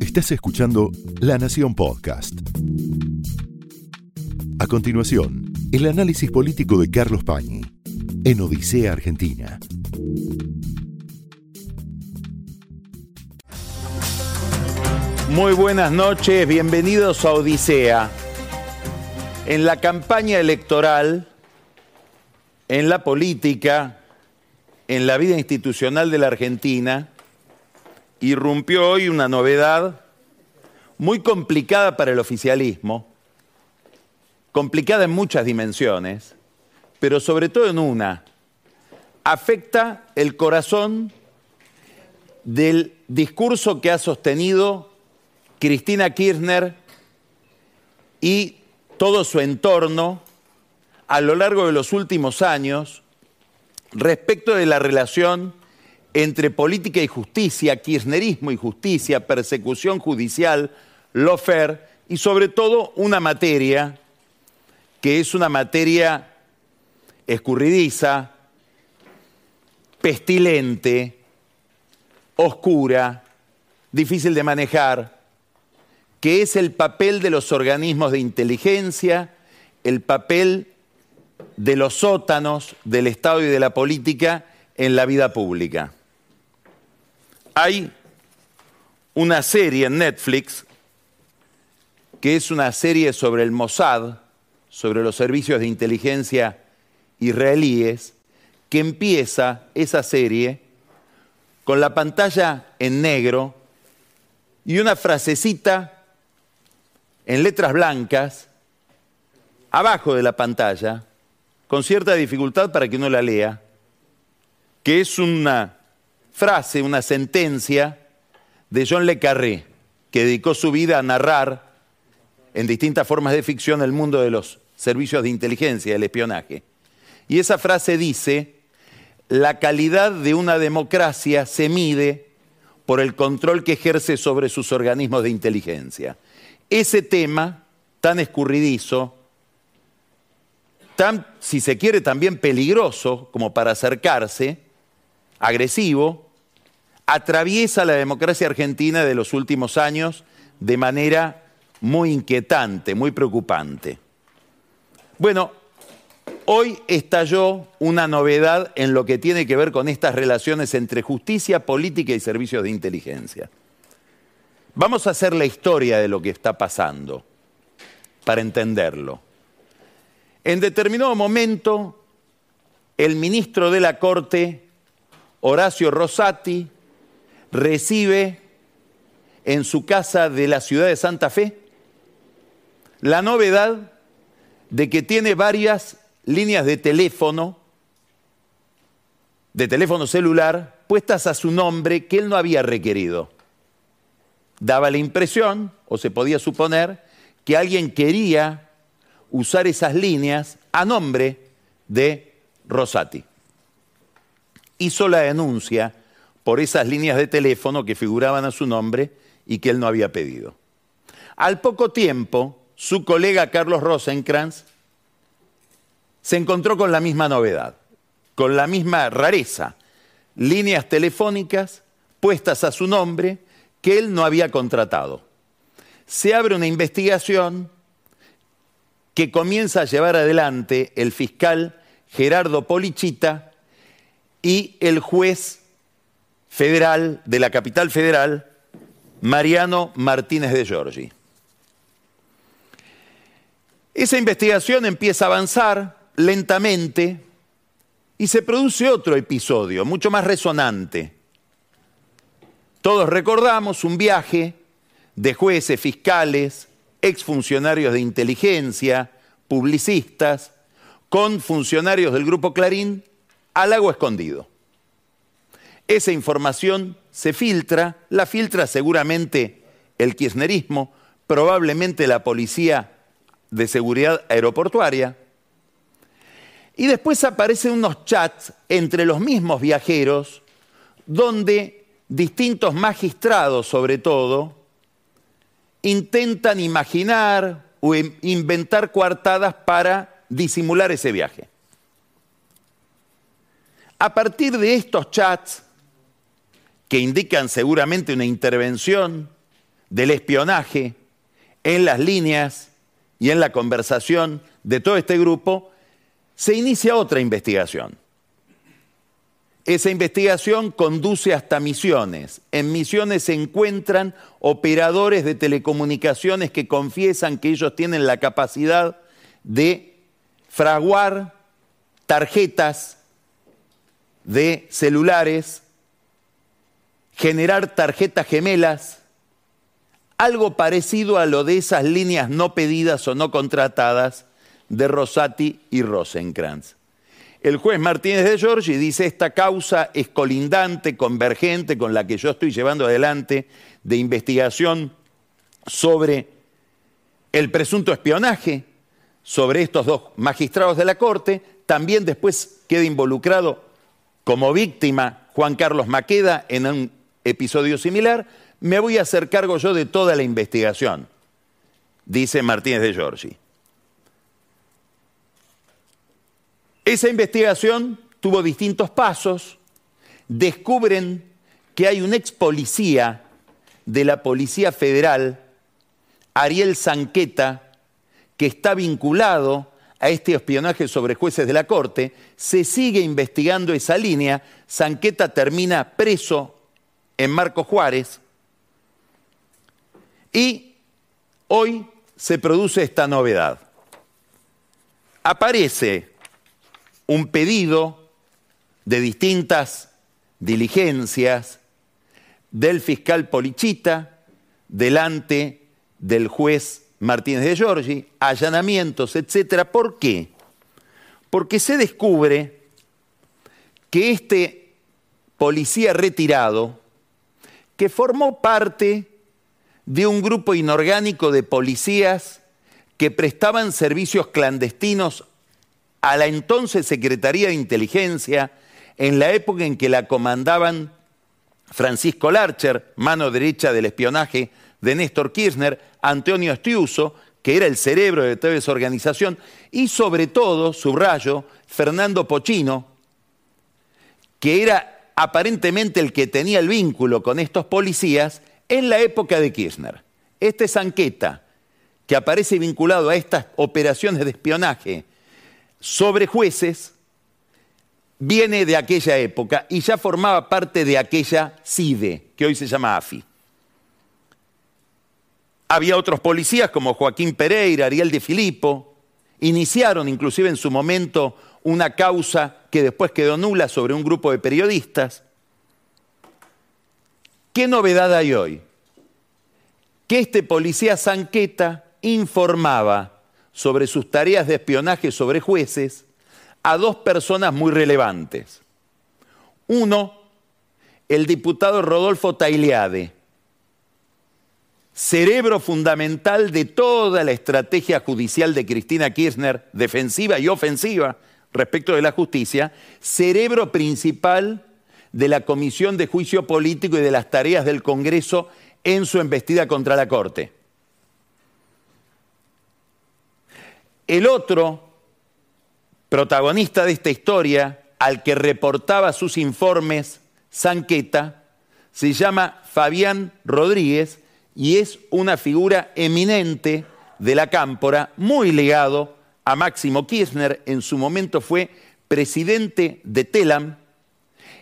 Estás escuchando La Nación Podcast. A continuación, el análisis político de Carlos Pañi en Odisea Argentina. Muy buenas noches, bienvenidos a Odisea. En la campaña electoral, en la política, en la vida institucional de la Argentina, irrumpió hoy una novedad muy complicada para el oficialismo, complicada en muchas dimensiones, pero sobre todo en una, afecta el corazón del discurso que ha sostenido Cristina Kirchner y todo su entorno a lo largo de los últimos años respecto de la relación entre política y justicia, kirchnerismo y justicia, persecución judicial, lofer y sobre todo una materia que es una materia escurridiza, pestilente, oscura, difícil de manejar, que es el papel de los organismos de inteligencia, el papel de los sótanos del Estado y de la política en la vida pública. Hay una serie en Netflix que es una serie sobre el Mossad, sobre los servicios de inteligencia israelíes, que empieza esa serie con la pantalla en negro y una frasecita en letras blancas abajo de la pantalla, con cierta dificultad para que uno la lea, que es una frase, una sentencia de John Le Carré, que dedicó su vida a narrar en distintas formas de ficción el mundo de los servicios de inteligencia, el espionaje. Y esa frase dice, la calidad de una democracia se mide por el control que ejerce sobre sus organismos de inteligencia. Ese tema tan escurridizo, tan, si se quiere, también peligroso como para acercarse, agresivo, atraviesa la democracia argentina de los últimos años de manera muy inquietante, muy preocupante. Bueno, hoy estalló una novedad en lo que tiene que ver con estas relaciones entre justicia, política y servicios de inteligencia. Vamos a hacer la historia de lo que está pasando para entenderlo. En determinado momento, el ministro de la Corte, Horacio Rosati, recibe en su casa de la ciudad de Santa Fe la novedad de que tiene varias líneas de teléfono, de teléfono celular, puestas a su nombre que él no había requerido. Daba la impresión, o se podía suponer, que alguien quería usar esas líneas a nombre de Rosati. Hizo la denuncia por esas líneas de teléfono que figuraban a su nombre y que él no había pedido. Al poco tiempo, su colega Carlos Rosenkrantz se encontró con la misma novedad, con la misma rareza, líneas telefónicas puestas a su nombre que él no había contratado. Se abre una investigación que comienza a llevar adelante el fiscal Gerardo Polichita y el juez federal de la capital federal, Mariano Martínez de Giorgi. Esa investigación empieza a avanzar lentamente y se produce otro episodio, mucho más resonante. Todos recordamos un viaje de jueces, fiscales, exfuncionarios de inteligencia, publicistas, con funcionarios del Grupo Clarín al lago escondido. Esa información se filtra, la filtra seguramente el kirchnerismo, probablemente la policía de seguridad aeroportuaria. Y después aparecen unos chats entre los mismos viajeros donde distintos magistrados, sobre todo, intentan imaginar o inventar coartadas para disimular ese viaje. A partir de estos chats que indican seguramente una intervención del espionaje en las líneas y en la conversación de todo este grupo, se inicia otra investigación. Esa investigación conduce hasta Misiones. En Misiones se encuentran operadores de telecomunicaciones que confiesan que ellos tienen la capacidad de fraguar tarjetas de celulares, generar tarjetas gemelas, algo parecido a lo de esas líneas no pedidas o no contratadas de Rosati y Rosenkrantz. El juez Martínez de Giorgi dice esta causa es colindante, convergente con la que yo estoy llevando adelante de investigación sobre el presunto espionaje sobre estos dos magistrados de la Corte. También después queda involucrado como víctima Juan Carlos Maqueda en un episodio similar. Me voy a hacer cargo yo de toda la investigación, dice Martínez de Giorgi. Esa investigación tuvo distintos pasos. Descubren que hay un ex policía de la Policía Federal, Ariel Zanqueta, que está vinculado a este espionaje sobre jueces de la Corte. Se sigue investigando esa línea. Zanqueta termina preso en Marco Juárez. Y hoy se produce esta novedad. Aparece un pedido de distintas diligencias del fiscal Polichita delante del juez Martínez de Giorgi, allanamientos, etcétera. ¿Por qué? Porque se descubre que este policía retirado, que formó parte de un grupo inorgánico de policías que prestaban servicios clandestinos a la entonces Secretaría de Inteligencia, en la época en que la comandaban Francisco Larcher, mano derecha del espionaje de Néstor Kirchner, Antonio Estiuso, que era el cerebro de toda esa organización, y sobre todo, subrayo, Fernando Pochino, que era aparentemente el que tenía el vínculo con estos policías en la época de Kirchner. Este Sanqueta, que aparece vinculado a estas operaciones de espionaje sobre jueces viene de aquella época y ya formaba parte de aquella CIDE, que hoy se llama AFI. Había otros policías como Joaquín Pereira, Ariel de Filippo, iniciaron inclusive en su momento una causa que después quedó nula sobre un grupo de periodistas. ¿Qué novedad hay hoy? Que este policía Sanqueta informaba sobre sus tareas de espionaje sobre jueces a dos personas muy relevantes. Uno, el diputado Rodolfo Tailiade, cerebro fundamental de toda la estrategia judicial de Cristina Kirchner, defensiva y ofensiva respecto de la justicia, cerebro principal de la Comisión de Juicio Político y de las tareas del Congreso en su embestida contra la Corte. El otro protagonista de esta historia, al que reportaba sus informes Sanqueta, se llama Fabián Rodríguez y es una figura eminente de la cámpora, muy ligado a Máximo Kirchner, en su momento fue presidente de TELAM,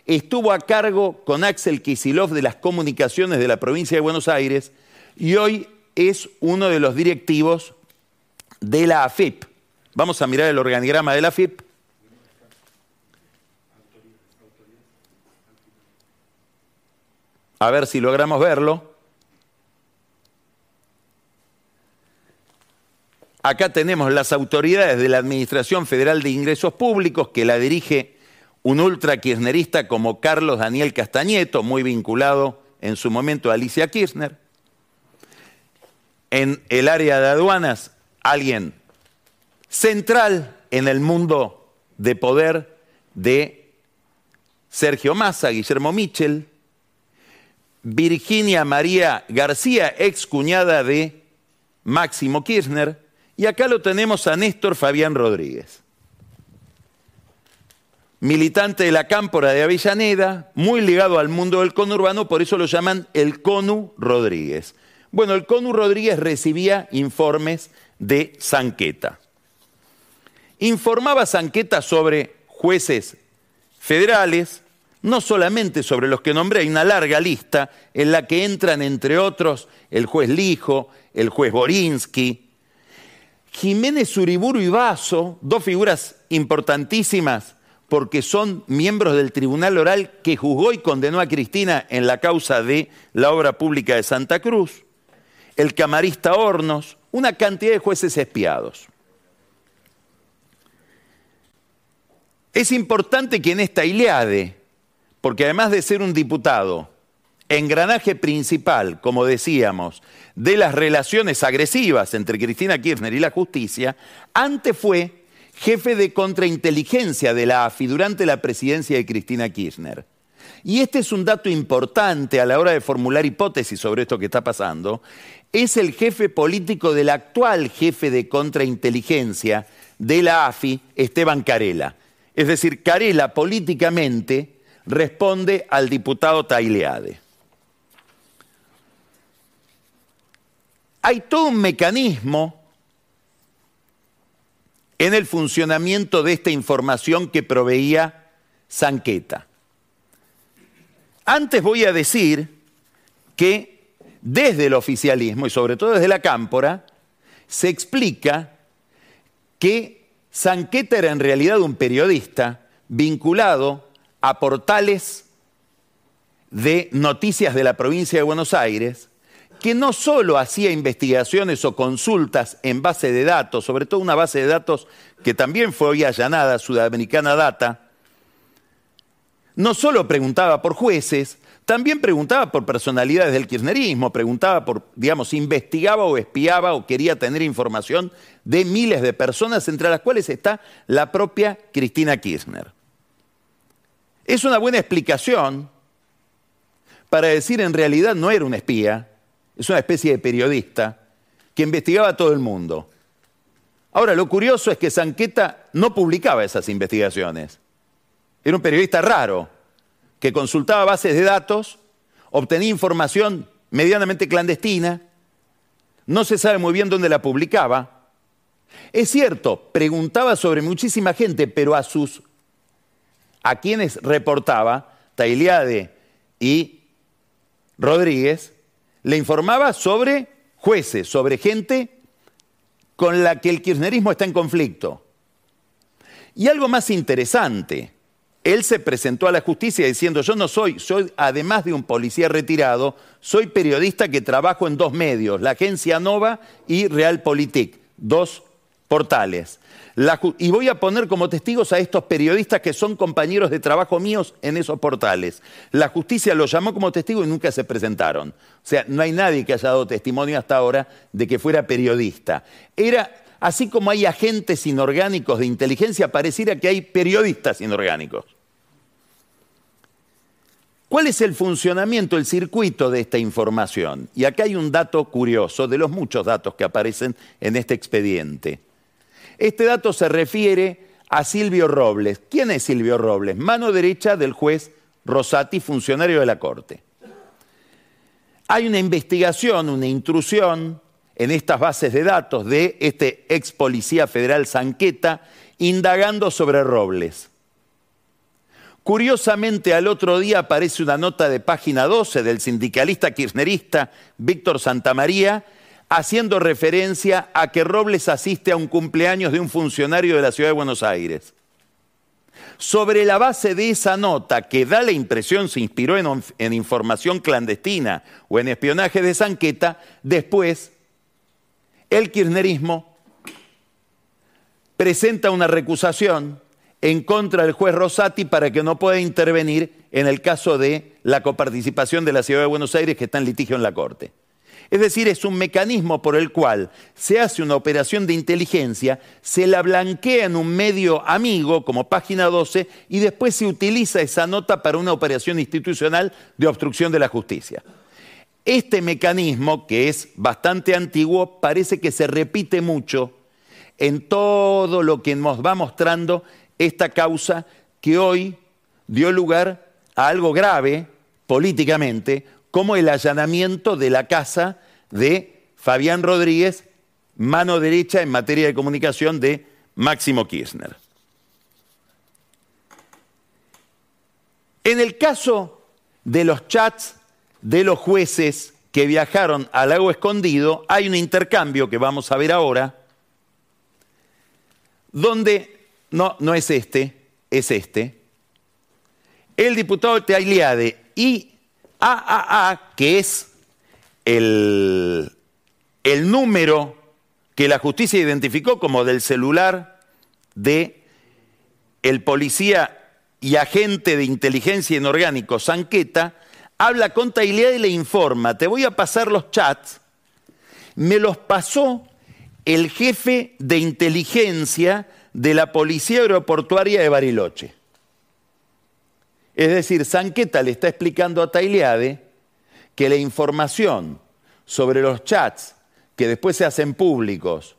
estuvo a cargo con Axel Kisilov de las comunicaciones de la provincia de Buenos Aires y hoy es uno de los directivos de la AFIP. Vamos a mirar el organigrama de la AFIP. A ver si logramos verlo. Acá tenemos las autoridades de la Administración Federal de Ingresos Públicos que la dirige un ultra kirchnerista como Carlos Daniel Castañeto, muy vinculado en su momento a Alicia Kirchner. En el área de aduanas alguien central en el mundo de poder de Sergio Massa, Guillermo Michel, Virginia María García, ex cuñada de Máximo Kirchner, y acá lo tenemos a Néstor Fabián Rodríguez. militante de la Cámpora de Avellaneda, muy ligado al mundo del conurbano, por eso lo llaman el Conu Rodríguez. Bueno, el Conu Rodríguez recibía informes de Sanqueta. Informaba Sanqueta sobre jueces federales, no solamente sobre los que nombré, hay una larga lista en la que entran, entre otros, el juez Lijo, el juez Borinsky, Jiménez Uriburu y Vaso, dos figuras importantísimas porque son miembros del Tribunal Oral que juzgó y condenó a Cristina en la causa de la obra pública de Santa Cruz, el camarista Hornos, una cantidad de jueces espiados. Es importante que en esta Ileade, porque además de ser un diputado, engranaje principal, como decíamos, de las relaciones agresivas entre Cristina Kirchner y la justicia, antes fue jefe de contrainteligencia de la AFI durante la presidencia de Cristina Kirchner. Y este es un dato importante a la hora de formular hipótesis sobre esto que está pasando. Es el jefe político del actual jefe de contrainteligencia de la AFI, Esteban Carela. Es decir, Carela políticamente responde al diputado Taileade. Hay todo un mecanismo en el funcionamiento de esta información que proveía Sanqueta. Antes voy a decir que desde el oficialismo y sobre todo desde la cámpora se explica que Sanqueta era en realidad un periodista vinculado a portales de noticias de la provincia de Buenos Aires que no solo hacía investigaciones o consultas en base de datos, sobre todo una base de datos que también fue hoy allanada, Sudamericana Data, no solo preguntaba por jueces, también preguntaba por personalidades del kirchnerismo, preguntaba por, digamos, investigaba o espiaba o quería tener información de miles de personas, entre las cuales está la propia Cristina Kirchner. Es una buena explicación para decir en realidad no era un espía, es una especie de periodista que investigaba a todo el mundo. Ahora, lo curioso es que Sanqueta no publicaba esas investigaciones. Era un periodista raro, que consultaba bases de datos, obtenía información medianamente clandestina, no se sabe muy bien dónde la publicaba. Es cierto, preguntaba sobre muchísima gente, pero a sus a quienes reportaba, Tailiade y Rodríguez, le informaba sobre jueces, sobre gente con la que el kirchnerismo está en conflicto. Y algo más interesante, él se presentó a la justicia diciendo, yo no soy, soy además de un policía retirado, soy periodista que trabajo en dos medios, la agencia Nova y Realpolitik, dos portales y voy a poner como testigos a estos periodistas que son compañeros de trabajo míos en esos portales. La justicia los llamó como testigos y nunca se presentaron. O sea, no hay nadie que haya dado testimonio hasta ahora de que fuera periodista. Era, así como hay agentes inorgánicos de inteligencia, pareciera que hay periodistas inorgánicos. ¿Cuál es el funcionamiento, el circuito de esta información? Y acá hay un dato curioso de los muchos datos que aparecen en este expediente. Este dato se refiere a Silvio Robles. ¿Quién es Silvio Robles? Mano derecha del juez Rosati, funcionario de la Corte. Hay una investigación, una intrusión en estas bases de datos de este ex policía federal Sanqueta indagando sobre Robles. Curiosamente, al otro día aparece una nota de página 12 del sindicalista kirchnerista Víctor Santamaría haciendo referencia a que Robles asiste a un cumpleaños de un funcionario de la ciudad de Buenos Aires. Sobre la base de esa nota, que da la impresión se inspiró en, información clandestina o en espionaje de Sanqueta, después el kirchnerismo presenta una recusación en contra del juez Rosati para que no pueda intervenir en el caso de la coparticipación de la ciudad de Buenos Aires que está en litigio en la Corte. Es decir, es un mecanismo por el cual se hace una operación de inteligencia, se la blanquea en un medio amigo como página 12 y después se utiliza esa nota para una operación institucional de obstrucción de la justicia. Este mecanismo, que es bastante antiguo, parece que se repite mucho en todo lo que nos va mostrando esta causa que hoy dio lugar a algo grave políticamente, como el allanamiento de la casa de Fabián Rodríguez, mano derecha en materia de comunicación de Máximo Kirchner. En el caso de los chats de los jueces que viajaron al lago escondido, hay un intercambio que vamos a ver ahora, donde, no, no es este, es este, el diputado Tailiade y AAA, que es el, el número que la justicia identificó como del celular de el policía y agente de inteligencia inorgánico Sanqueta, habla con Tailiade y le informa, te voy a pasar los chats, me los pasó el jefe de inteligencia de la Policía Aeroportuaria de Bariloche. Es decir, Sanqueta le está explicando a Tailiade que la información sobre los chats que después se hacen públicos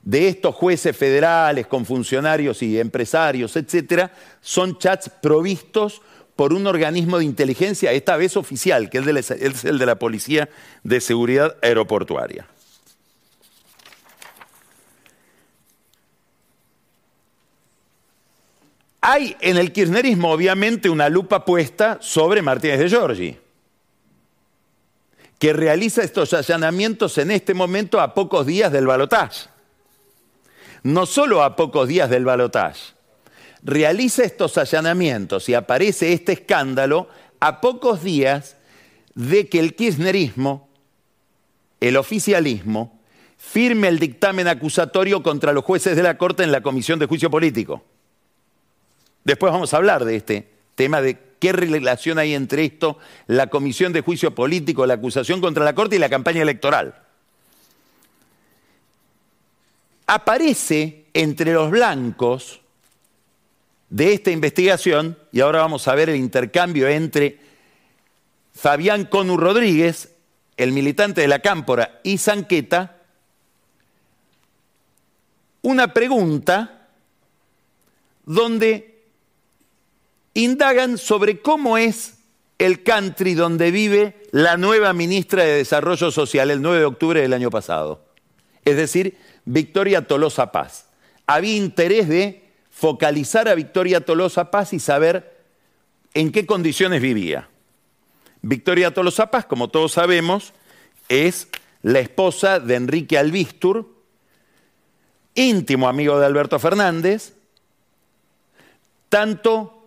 de estos jueces federales con funcionarios y empresarios, etcétera, son chats provistos por un organismo de inteligencia, esta vez oficial, que es el de la Policía de Seguridad Aeroportuaria. Hay en el kirchnerismo obviamente una lupa puesta sobre Martínez de Giorgi, que realiza estos allanamientos en este momento a pocos días del balotaje. No solo a pocos días del balotaje, realiza estos allanamientos y aparece este escándalo a pocos días de que el kirchnerismo, el oficialismo, firme el dictamen acusatorio contra los jueces de la Corte en la Comisión de Juicio Político. Después vamos a hablar de este tema de qué relación hay entre esto, la comisión de juicio político, la acusación contra la Corte y la campaña electoral. Aparece entre los blancos de esta investigación, y ahora vamos a ver el intercambio entre Fabián Conu Rodríguez, el militante de la Cámpora, y Sanqueta, una pregunta donde indagan sobre cómo es el country donde vive la nueva ministra de Desarrollo Social el 9 de octubre del año pasado. Es decir, Victoria Tolosa Paz. Había interés de focalizar a Victoria Tolosa Paz y saber en qué condiciones vivía. Victoria Tolosa Paz, como todos sabemos, es la esposa de Enrique Albistur, íntimo amigo de Alberto Fernández, tanto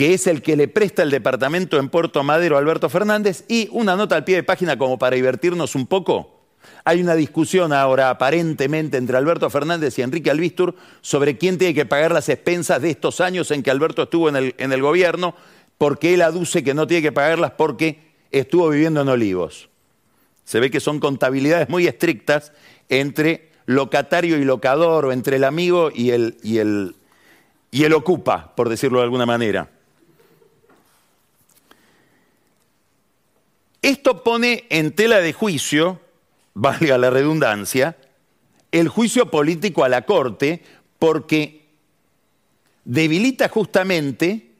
que es el que le presta el departamento en Puerto Madero a Alberto Fernández, y una nota al pie de página como para divertirnos un poco. Hay una discusión ahora aparentemente entre Alberto Fernández y Enrique Albistur sobre quién tiene que pagar las expensas de estos años en que Alberto estuvo en el, en el gobierno, porque él aduce que no tiene que pagarlas porque estuvo viviendo en Olivos. Se ve que son contabilidades muy estrictas entre locatario y locador, o entre el amigo y el, y el, y el ocupa, por decirlo de alguna manera. Esto pone en tela de juicio, valga la redundancia, el juicio político a la Corte porque debilita justamente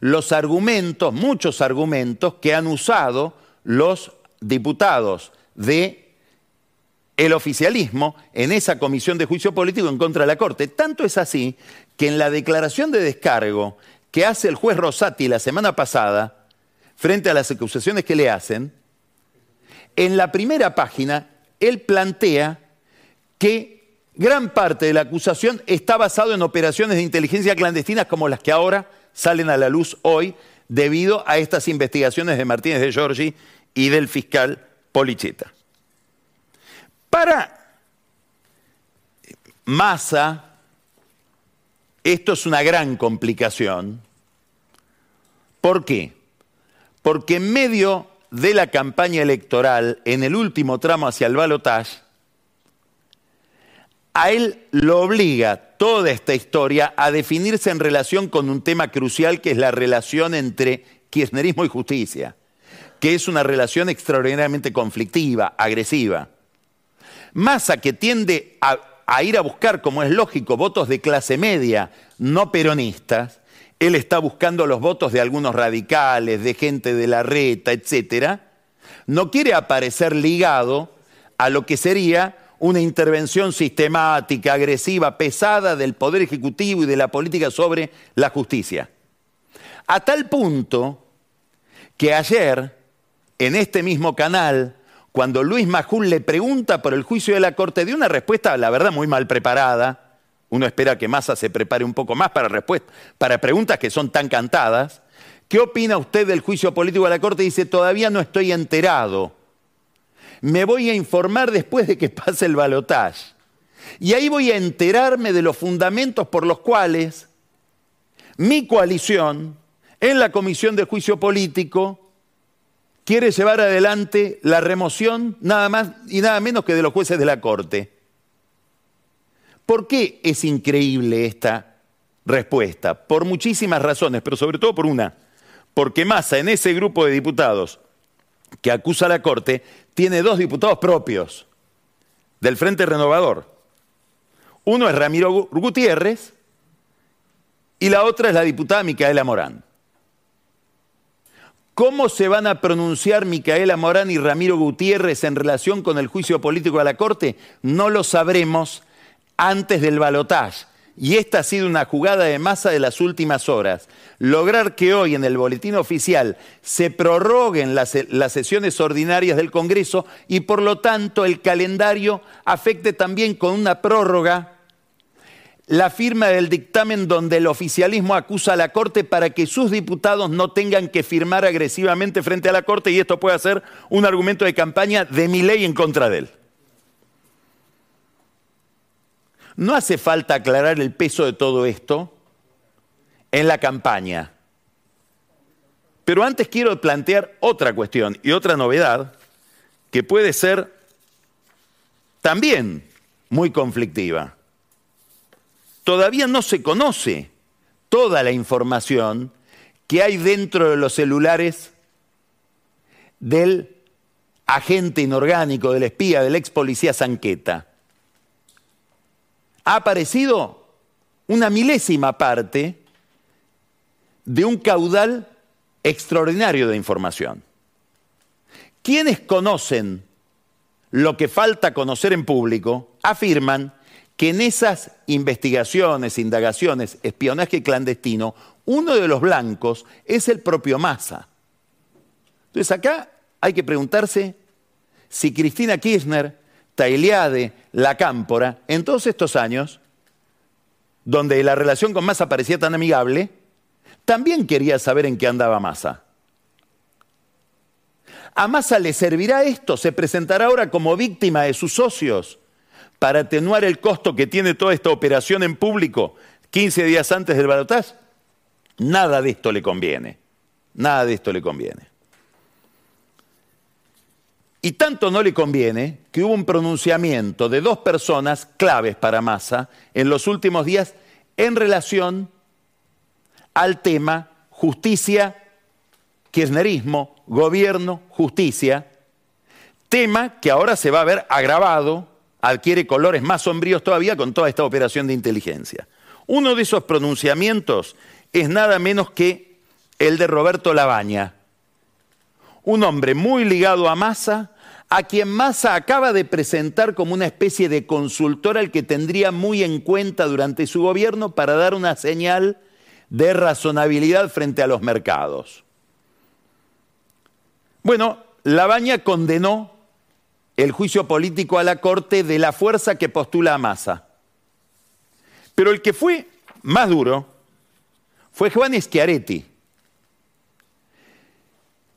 los argumentos, muchos argumentos que han usado los diputados de el oficialismo en esa comisión de juicio político en contra de la Corte. Tanto es así que en la declaración de descargo que hace el juez Rosati la semana pasada, frente a las acusaciones que le hacen, en la primera página él plantea que gran parte de la acusación está basado en operaciones de inteligencia clandestinas como las que ahora salen a la luz hoy debido a estas investigaciones de Martínez de Giorgi y del fiscal Policheta. Para Massa, esto es una gran complicación. ¿Por qué? Porque en medio de la campaña electoral, en el último tramo hacia el balotaje, a él lo obliga toda esta historia a definirse en relación con un tema crucial que es la relación entre kirchnerismo y justicia, que es una relación extraordinariamente conflictiva, agresiva. Massa que tiende a, a ir a buscar, como es lógico, votos de clase media no peronistas, él está buscando los votos de algunos radicales, de gente de la reta, etc., no quiere aparecer ligado a lo que sería una intervención sistemática, agresiva, pesada del Poder Ejecutivo y de la política sobre la justicia. A tal punto que ayer, en este mismo canal, cuando Luis Majul le pregunta por el juicio de la Corte, dio una respuesta, la verdad, muy mal preparada. Uno espera que Massa se prepare un poco más para, para preguntas que son tan cantadas. ¿Qué opina usted del juicio político de la Corte? Dice, todavía no estoy enterado me voy a informar después de que pase el balotaje. Y ahí voy a enterarme de los fundamentos por los cuales mi coalición en la Comisión de Juicio Político quiere llevar adelante la remoción nada más y nada menos que de los jueces de la Corte. ¿Por qué es increíble esta respuesta? Por muchísimas razones, pero sobre todo por una. Porque Massa en ese grupo de diputados que acusa a la Corte tiene dos diputados propios del Frente Renovador. Uno es Ramiro Gutiérrez y la otra es la diputada Micaela Morán. ¿Cómo se van a pronunciar Micaela Morán y Ramiro Gutiérrez en relación con el juicio político a la Corte? No lo sabremos antes del balotaje. Y esta ha sido una jugada de masa de las últimas horas. Lograr que hoy en el boletín oficial se prorroguen las, sesiones ordinarias del Congreso y por lo tanto el calendario afecte también con una prórroga la firma del dictamen donde el oficialismo acusa a la Corte para que sus diputados no tengan que firmar agresivamente frente a la Corte y esto puede ser un argumento de campaña de mi ley en contra de él. No hace falta aclarar el peso de todo esto en la campaña. Pero antes quiero plantear otra cuestión y otra novedad que puede ser también muy conflictiva. Todavía no se conoce toda la información que hay dentro de los celulares del agente inorgánico, del espía, del ex policía Sanqueta ha aparecido una milésima parte de un caudal extraordinario de información. Quienes conocen lo que falta conocer en público afirman que en esas investigaciones, indagaciones, espionaje clandestino, uno de los blancos es el propio Massa. Entonces acá hay que preguntarse si Cristina Kirchner Tailiade, La Cámpora, en todos estos años, donde la relación con Massa parecía tan amigable, también quería saber en qué andaba Massa. ¿A Massa le servirá esto? ¿Se presentará ahora como víctima de sus socios para atenuar el costo que tiene toda esta operación en público 15 días antes del balotaje? Nada de esto le conviene. Nada de esto le conviene. Y tanto no le conviene que hubo un pronunciamiento de dos personas claves para Massa en los últimos días en relación al tema justicia, kirchnerismo, gobierno, justicia, tema que ahora se va a ver agravado, adquiere colores más sombríos todavía con toda esta operación de inteligencia. Uno de esos pronunciamientos es nada menos que el de Roberto Labaña, un hombre muy ligado a Massa, a quien Massa acaba de presentar como una especie de consultor al que tendría muy en cuenta durante su gobierno para dar una señal de razonabilidad frente a los mercados. Bueno, Labaña condenó el juicio político a la Corte de la fuerza que postula a Massa. Pero el que fue más duro fue Juan Schiaretti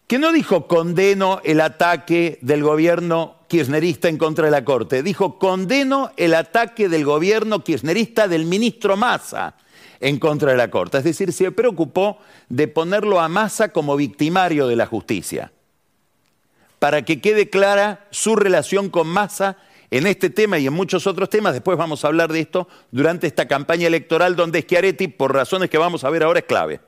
que no dijo condeno el ataque del gobierno kirchnerista en contra de la Corte, dijo condeno el ataque del gobierno kirchnerista del ministro Massa en contra de la Corte. Es decir, se preocupó de ponerlo a Massa como victimario de la justicia, para que quede clara su relación con Massa en este tema y en muchos otros temas. Después vamos a hablar de esto durante esta campaña electoral donde Schiaretti, por razones que vamos a ver ahora, es clave.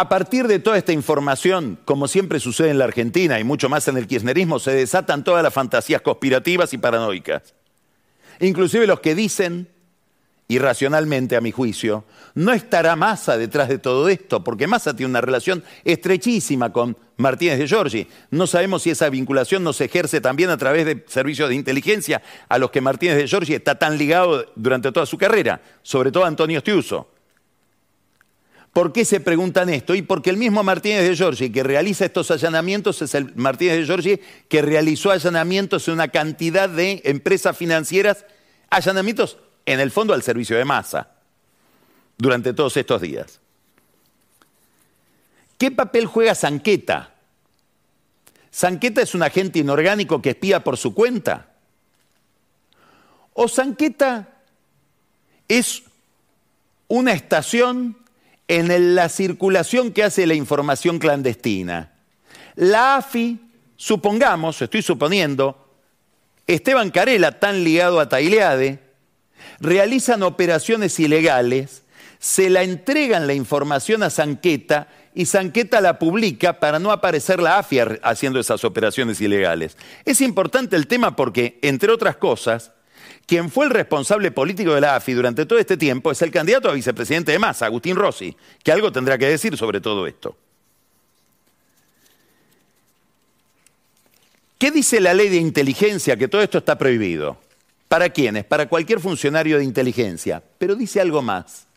A partir de toda esta información, como siempre sucede en la Argentina y mucho más en el kirchnerismo, se desatan todas las fantasías conspirativas y paranoicas. Inclusive los que dicen irracionalmente a mi juicio, no estará Massa detrás de todo esto, porque Massa tiene una relación estrechísima con Martínez de Giorgi. No sabemos si esa vinculación no se ejerce también a través de servicios de inteligencia a los que Martínez de Giorgi está tan ligado durante toda su carrera, sobre todo Antonio Stiuso. ¿Por qué se preguntan esto? Y porque el mismo Martínez de Giorgi que realiza estos allanamientos es el Martínez de Giorgi que realizó allanamientos en una cantidad de empresas financieras, allanamientos en el fondo al servicio de masa durante todos estos días. ¿Qué papel juega Sanqueta? ¿Sanqueta es un agente inorgánico que espía por su cuenta? ¿O Sanqueta es una estación en la circulación que hace la información clandestina? La AFI, supongamos, estoy suponiendo, Esteban Carela, tan ligado a Taileade, realizan operaciones ilegales, se la entregan la información a Sanqueta y Sanqueta la publica para no aparecer la AFIA haciendo esas operaciones ilegales. Es importante el tema porque, entre otras cosas, quien fue el responsable político de la AFI durante todo este tiempo es el candidato a vicepresidente de Massa, Agustín Rossi, que algo tendrá que decir sobre todo esto. ¿Qué dice la ley de inteligencia? Que todo esto está prohibido. ¿Para quiénes? Para cualquier funcionario de inteligencia. Pero dice algo más.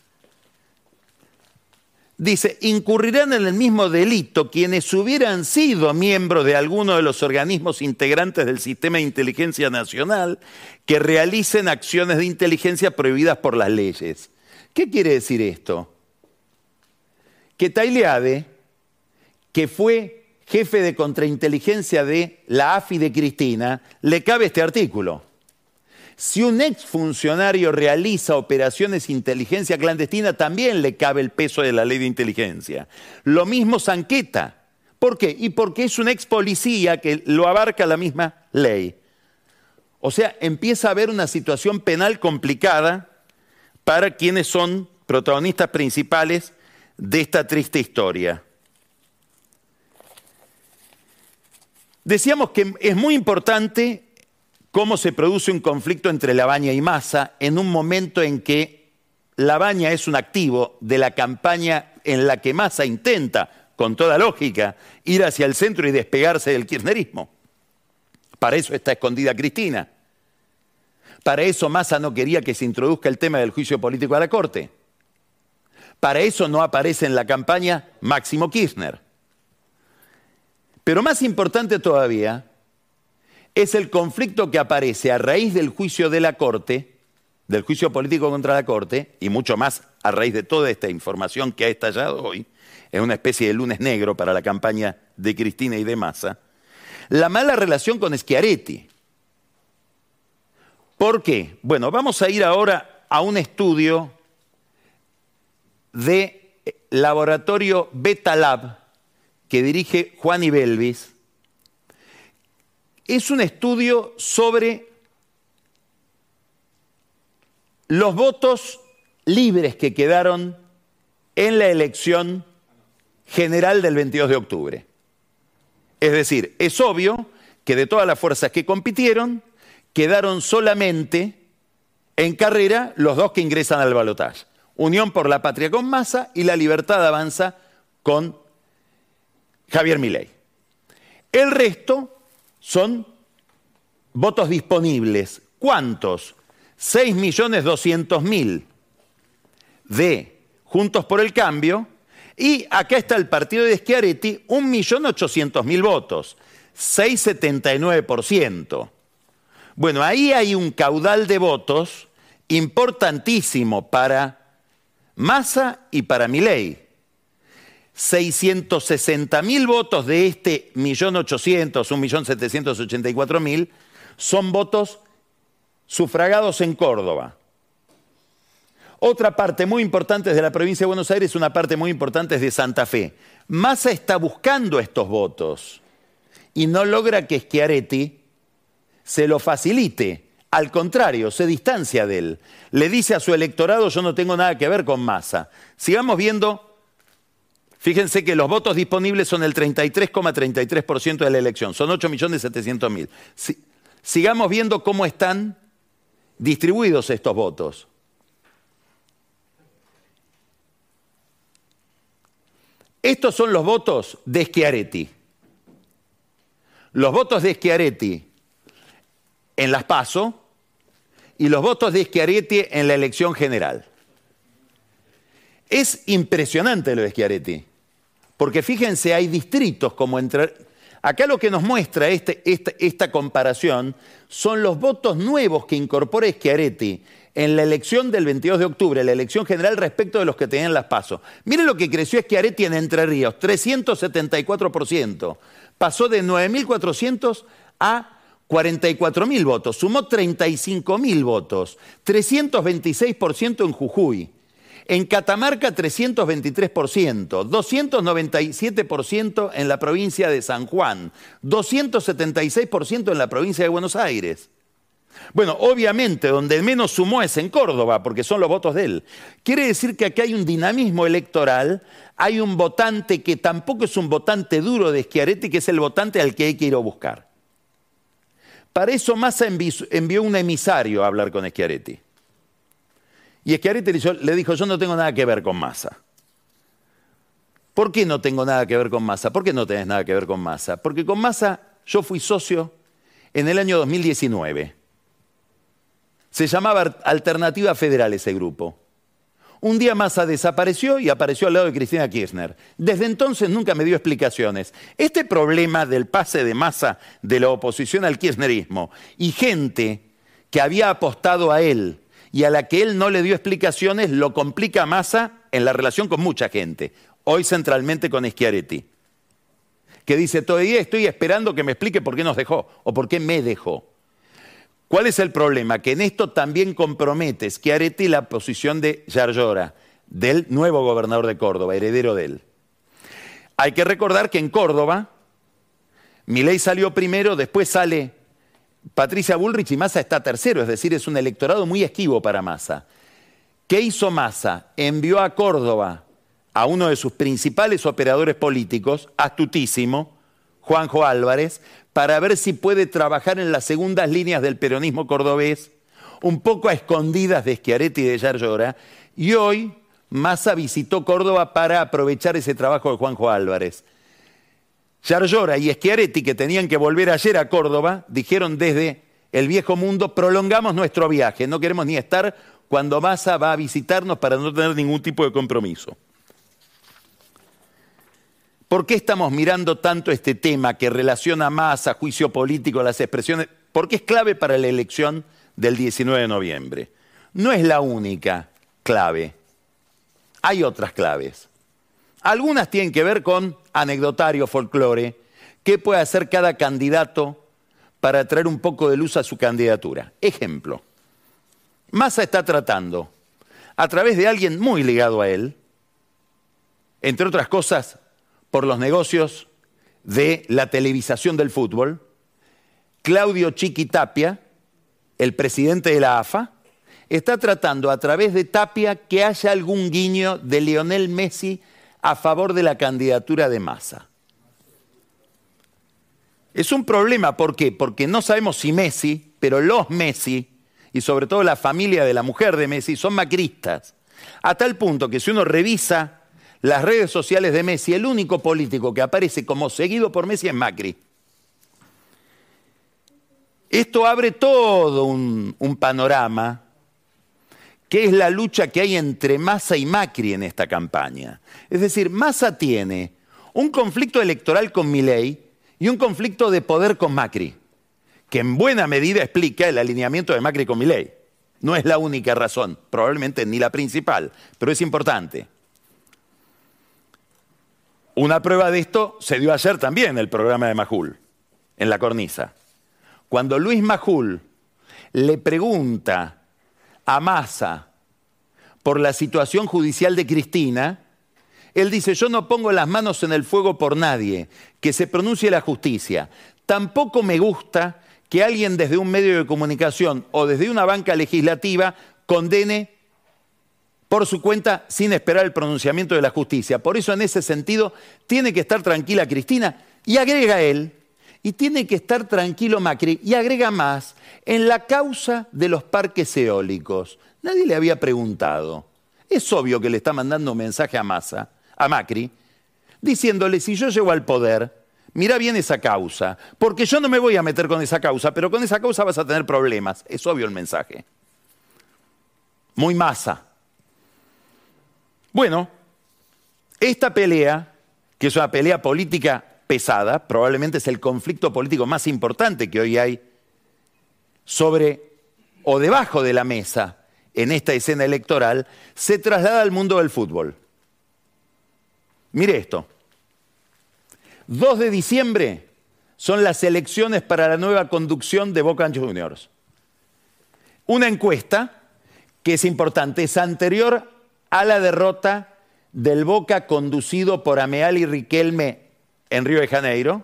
Dice, incurrirán en el mismo delito quienes hubieran sido miembros de alguno de los organismos integrantes del Sistema de Inteligencia Nacional que realicen acciones de inteligencia prohibidas por las leyes. ¿Qué quiere decir esto? Que Taileade, que fue jefe de contrainteligencia de la AFI de Cristina, le cabe este artículo. Si un exfuncionario realiza operaciones de inteligencia clandestina, también le cabe el peso de la ley de inteligencia. Lo mismo Sanqueta. ¿Por qué? Y porque es un ex policía que lo abarca la misma ley. O sea, empieza a haber una situación penal complicada para quienes son protagonistas principales de esta triste historia. Decíamos que es muy importante cómo se produce un conflicto entre Labaña y Massa en un momento en que Labaña es un activo de la campaña en la que Massa intenta, con toda lógica, ir hacia el centro y despegarse del kirchnerismo. Para eso está escondida Cristina. Para eso Massa no quería que se introduzca el tema del juicio político a la Corte. Para eso no aparece en la campaña Máximo Kirchner. Pero más importante todavía es el conflicto que aparece a raíz del juicio de la Corte, del juicio político contra la Corte, y mucho más a raíz de toda esta información que ha estallado hoy, es una especie de lunes negro para la campaña de Cristina y de Massa, la mala relación con Schiaretti. ¿Por qué? Bueno, vamos a ir ahora a un estudio de laboratorio Beta Lab que dirige Juan Ibelvis, es un estudio sobre los votos libres que quedaron en la elección general del 22 de octubre. Es decir, es obvio que de todas las fuerzas que compitieron, quedaron solamente en carrera los dos que ingresan al balotaje. Unión por la Patria con Massa y La Libertad Avanza con Javier Milei. El resto son votos disponibles. ¿Cuántos? 6.200.000 de Juntos por el Cambio y acá está el partido de Schiaretti, 1.800.000 votos, 6,79%. Bueno, ahí hay un caudal de votos importantísimo para Massa y para Milei. 660 mil votos de este 1.800.000, 1.784.000 son votos sufragados en Córdoba. Otra parte muy importante de la provincia de Buenos Aires, una parte muy importante es de Santa Fe. Massa está buscando estos votos y no logra que Schiaretti se lo facilite. Al contrario, se distancia de él. Le dice a su electorado, yo no tengo nada que ver con Massa. Sigamos viendo Fíjense que los votos disponibles son el 33,33% de la elección, son 8.700.000. Si, sigamos viendo cómo están distribuidos estos votos. Estos son los votos de Schiaretti. Los votos de Schiaretti en las PASO y los votos de Schiaretti en la elección general. Es impresionante lo de Schiaretti porque fíjense, hay distritos como entre... Acá lo que nos muestra este, esta, comparación son los votos nuevos que incorpora Schiaretti en la elección del 22 de octubre, la elección general respecto de los que tenían las pasos. Miren lo que creció Schiaretti en Entre Ríos, 374%. Pasó de 9.400 a 44.000 votos, sumó 35.000 votos, 326% en Jujuy. En Catamarca 323%, 297% en la provincia de San Juan, 276% en la provincia de Buenos Aires. Bueno, obviamente donde menos sumó es en Córdoba, porque son los votos de él. Quiere decir que aquí hay un dinamismo electoral, hay un votante que tampoco es un votante duro de Schiaretti, que es el votante al que hay que ir a buscar. Para eso Massa envió un emisario a hablar con Schiaretti. Y Schiaretti le dijo, yo no tengo nada que ver con Massa. ¿Por qué no tengo nada que ver con Massa? ¿Por qué no tenés nada que ver con Massa? Porque con Massa yo fui socio en el año 2019. Se llamaba Alternativa Federal ese grupo. Un día Massa desapareció y apareció al lado de Cristina Kirchner. Desde entonces nunca me dio explicaciones. Este problema del pase de Massa de la oposición al kirchnerismo y gente que había apostado a él y a la que él no le dio explicaciones lo complica a Massa en la relación con mucha gente. Hoy centralmente con Schiaretti. Que dice, todavía estoy esperando que me explique por qué nos dejó o por qué me dejó. ¿Cuál es el problema? Que en esto también compromete Schiaretti la posición de Yarlora, del nuevo gobernador de Córdoba, heredero de él. Hay que recordar que en Córdoba, Milei salió primero, después sale Patricia Bullrich y Massa está tercero, es decir, es un electorado muy esquivo para Massa. ¿Qué hizo Massa? Envió a Córdoba a uno de sus principales operadores políticos, astutísimo, Juanjo Álvarez, para ver si puede trabajar en las segundas líneas del peronismo cordobés, un poco a escondidas de Schiaretti y de Yarlora, y hoy Massa visitó Córdoba para aprovechar ese trabajo de Juanjo Álvarez. Yarlora y Schiaretti, que tenían que volver ayer a Córdoba, dijeron desde el viejo mundo, prolongamos nuestro viaje, no queremos ni estar cuando Massa va a visitarnos para no tener ningún tipo de compromiso. ¿Por qué estamos mirando tanto este tema que relaciona más a juicio político las expresiones? Porque es clave para la elección del 19 de noviembre. No es la única clave. Hay otras claves. Algunas tienen que ver con anecdotario, folclore, qué puede hacer cada candidato para traer un poco de luz a su candidatura. Ejemplo, Massa está tratando, a través de alguien muy ligado a él, entre otras cosas, por los negocios de la televisación del fútbol, Claudio Chiqui Tapia, el presidente de la AFA, está tratando a través de Tapia que haya algún guiño de Lionel Messi a favor de la candidatura de Massa. Es un problema, ¿por qué? Porque no sabemos si Messi, pero los Messi, y sobre todo la familia de la mujer de Messi, son macristas. A tal punto que si uno revisa las redes sociales de Messi, el único político que aparece como seguido por Messi es Macri. Esto abre todo un, un panorama que es la lucha que hay entre Massa y Macri en esta campaña. Es decir, Massa tiene un conflicto electoral con Milei y un conflicto de poder con Macri, que en buena medida explica el alineamiento de Macri con Milei. No es la única razón, probablemente ni la principal, pero es importante. Una prueba de esto se dio ayer también en el programa de Majul, en la cornisa. Cuando Luis Majul le pregunta a Massa por la situación judicial de Cristina, él dice, yo no pongo las manos en el fuego por nadie, que se pronuncie la justicia. Tampoco me gusta que alguien desde un medio de comunicación o desde una banca legislativa condene por su cuenta sin esperar el pronunciamiento de la justicia. Por eso en ese sentido tiene que estar tranquila Cristina y agrega él, y tiene que estar tranquilo Macri y agrega más en la causa de los parques eólicos. Nadie le había preguntado. Es obvio que le está mandando un mensaje a Massa, a Macri, diciéndole, si yo llego al poder, mira bien esa causa, porque yo no me voy a meter con esa causa, pero con esa causa vas a tener problemas. Es obvio el mensaje. Muy masa. Bueno, esta pelea, que es una pelea política pesada, probablemente es el conflicto político más importante que hoy hay sobre o debajo de la mesa en esta escena electoral, se traslada al mundo del fútbol. Mire esto. 2 de diciembre son las elecciones para la nueva conducción de Boca Juniors. Una encuesta que es importante, es anterior a la derrota del Boca conducido por Ameal y Riquelme en Río de Janeiro.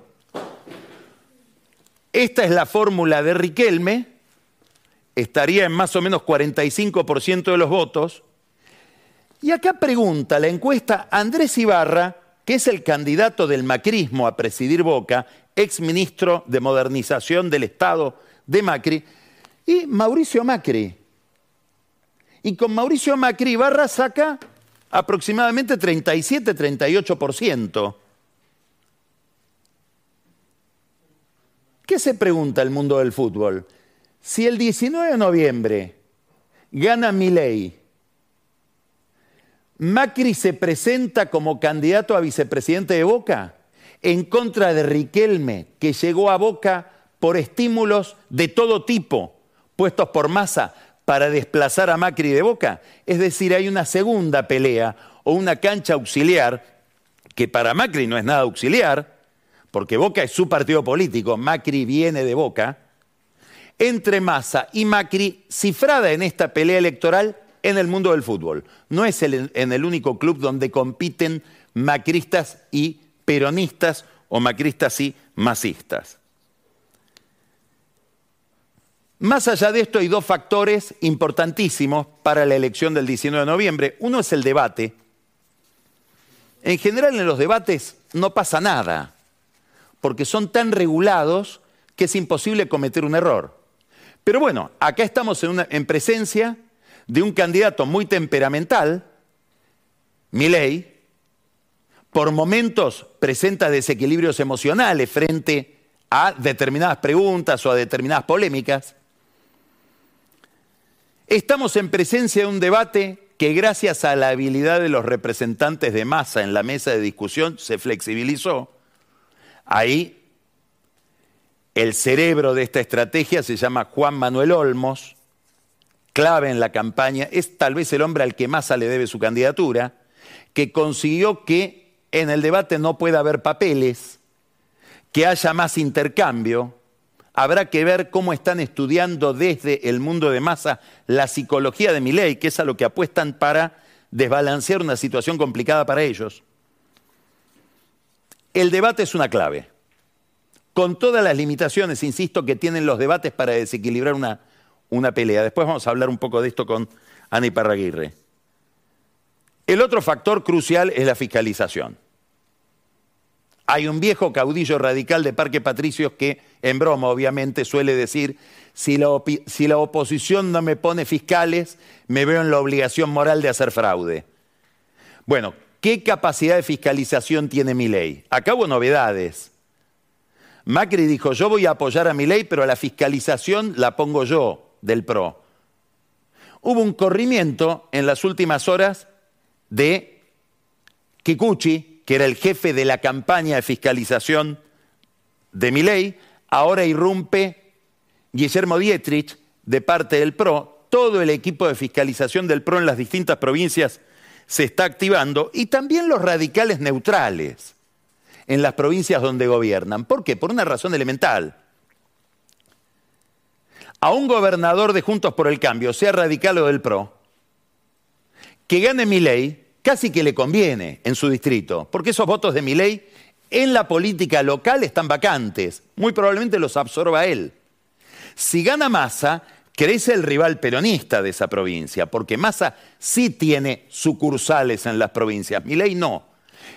Esta es la fórmula de Riquelme, estaría en más o menos 45% de los votos. Y acá pregunta la encuesta Andrés Ibarra, que es el candidato del macrismo a presidir Boca, ex ministro de Modernización del Estado de Macri, y Mauricio Macri. Y con Mauricio Macri Ibarra saca aproximadamente 37-38%. ¿Qué se pregunta el mundo del fútbol? Si el 19 de noviembre gana Milei, Macri se presenta como candidato a vicepresidente de Boca en contra de Riquelme, que llegó a Boca por estímulos de todo tipo, puestos por masa para desplazar a Macri de Boca. Es decir, hay una segunda pelea o una cancha auxiliar, que para Macri no es nada auxiliar, porque Boca es su partido político, Macri viene de Boca, entre Massa y Macri, cifrada en esta pelea electoral en el mundo del fútbol. No es en el único club donde compiten macristas y peronistas o macristas y masistas. Más allá de esto hay dos factores importantísimos para la elección del 19 de noviembre. Uno es el debate. En general en los debates no pasa nada, porque son tan regulados que es imposible cometer un error. Pero bueno, acá estamos en, en presencia de un candidato muy temperamental, Milei, por momentos presenta desequilibrios emocionales frente a determinadas preguntas o a determinadas polémicas, Estamos en presencia de un debate que gracias a la habilidad de los representantes de masa en la mesa de discusión se flexibilizó. Ahí el cerebro de esta estrategia se llama Juan Manuel Olmos, clave en la campaña, es tal vez el hombre al que Massa le debe su candidatura, que consiguió que en el debate no pueda haber papeles, que haya más intercambio, habrá que ver cómo están estudiando desde el mundo de masa la psicología de mi ley, que es a lo que apuestan para desbalancear una situación complicada para ellos. El debate es una clave. Con todas las limitaciones, insisto, que tienen los debates para desequilibrar una, una pelea. Después vamos a hablar un poco de esto con Ana Iparraguirre. El otro factor crucial es la fiscalización. Hay un viejo caudillo radical de Parque Patricios que, en broma obviamente, suele decir, si la, si la, oposición no me pone fiscales, me veo en la obligación moral de hacer fraude. Bueno, ¿qué capacidad de fiscalización tiene mi ley? Acabo novedades. Macri dijo, yo voy a apoyar a mi ley, pero la fiscalización la pongo yo del PRO. Hubo un corrimiento en las últimas horas de Kikuchi, que era el jefe de la campaña de fiscalización de Miley, ahora irrumpe Guillermo Dietrich de parte del PRO. Todo el equipo de fiscalización del PRO en las distintas provincias se está activando y también los radicales neutrales en las provincias donde gobiernan. ¿Por qué? Por una razón elemental. A un gobernador de Juntos por el Cambio, sea radical o del PRO, que gane mi ley, casi que le conviene en su distrito, porque esos votos de Milei en la política local están vacantes, muy probablemente los absorba él. Si gana Massa, crece el rival peronista de esa provincia, porque Massa sí tiene sucursales en las provincias, Milei no.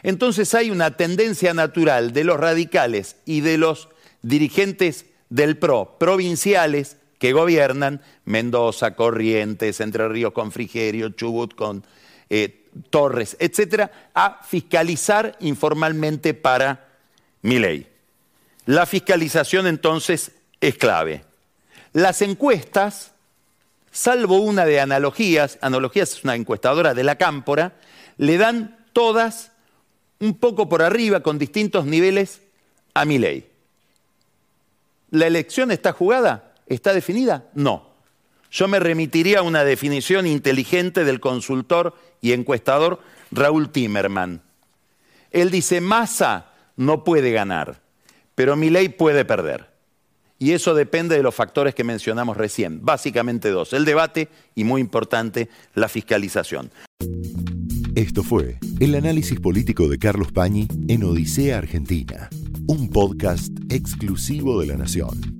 Entonces hay una tendencia natural de los radicales y de los dirigentes del PRO, provinciales, que gobiernan Mendoza, Corrientes, Entre Ríos con Frigerio, Chubut con eh, Torres, etcétera, a fiscalizar informalmente para Milei. La fiscalización entonces es clave. Las encuestas, salvo una de analogías, analogías es una encuestadora de la Cámpora, le dan todas un poco por arriba, con distintos niveles, a Milei. ¿La elección está jugada? ¿Está definida? No. Yo me remitiría a una definición inteligente del consultor y encuestador Raúl Timerman. Él dice, Massa no puede ganar, pero Milei puede perder. Y eso depende de los factores que mencionamos recién, básicamente dos, el debate y, muy importante, la fiscalización. Esto fue el análisis político de Carlos Pañi en Odisea Argentina, un podcast exclusivo de La Nación.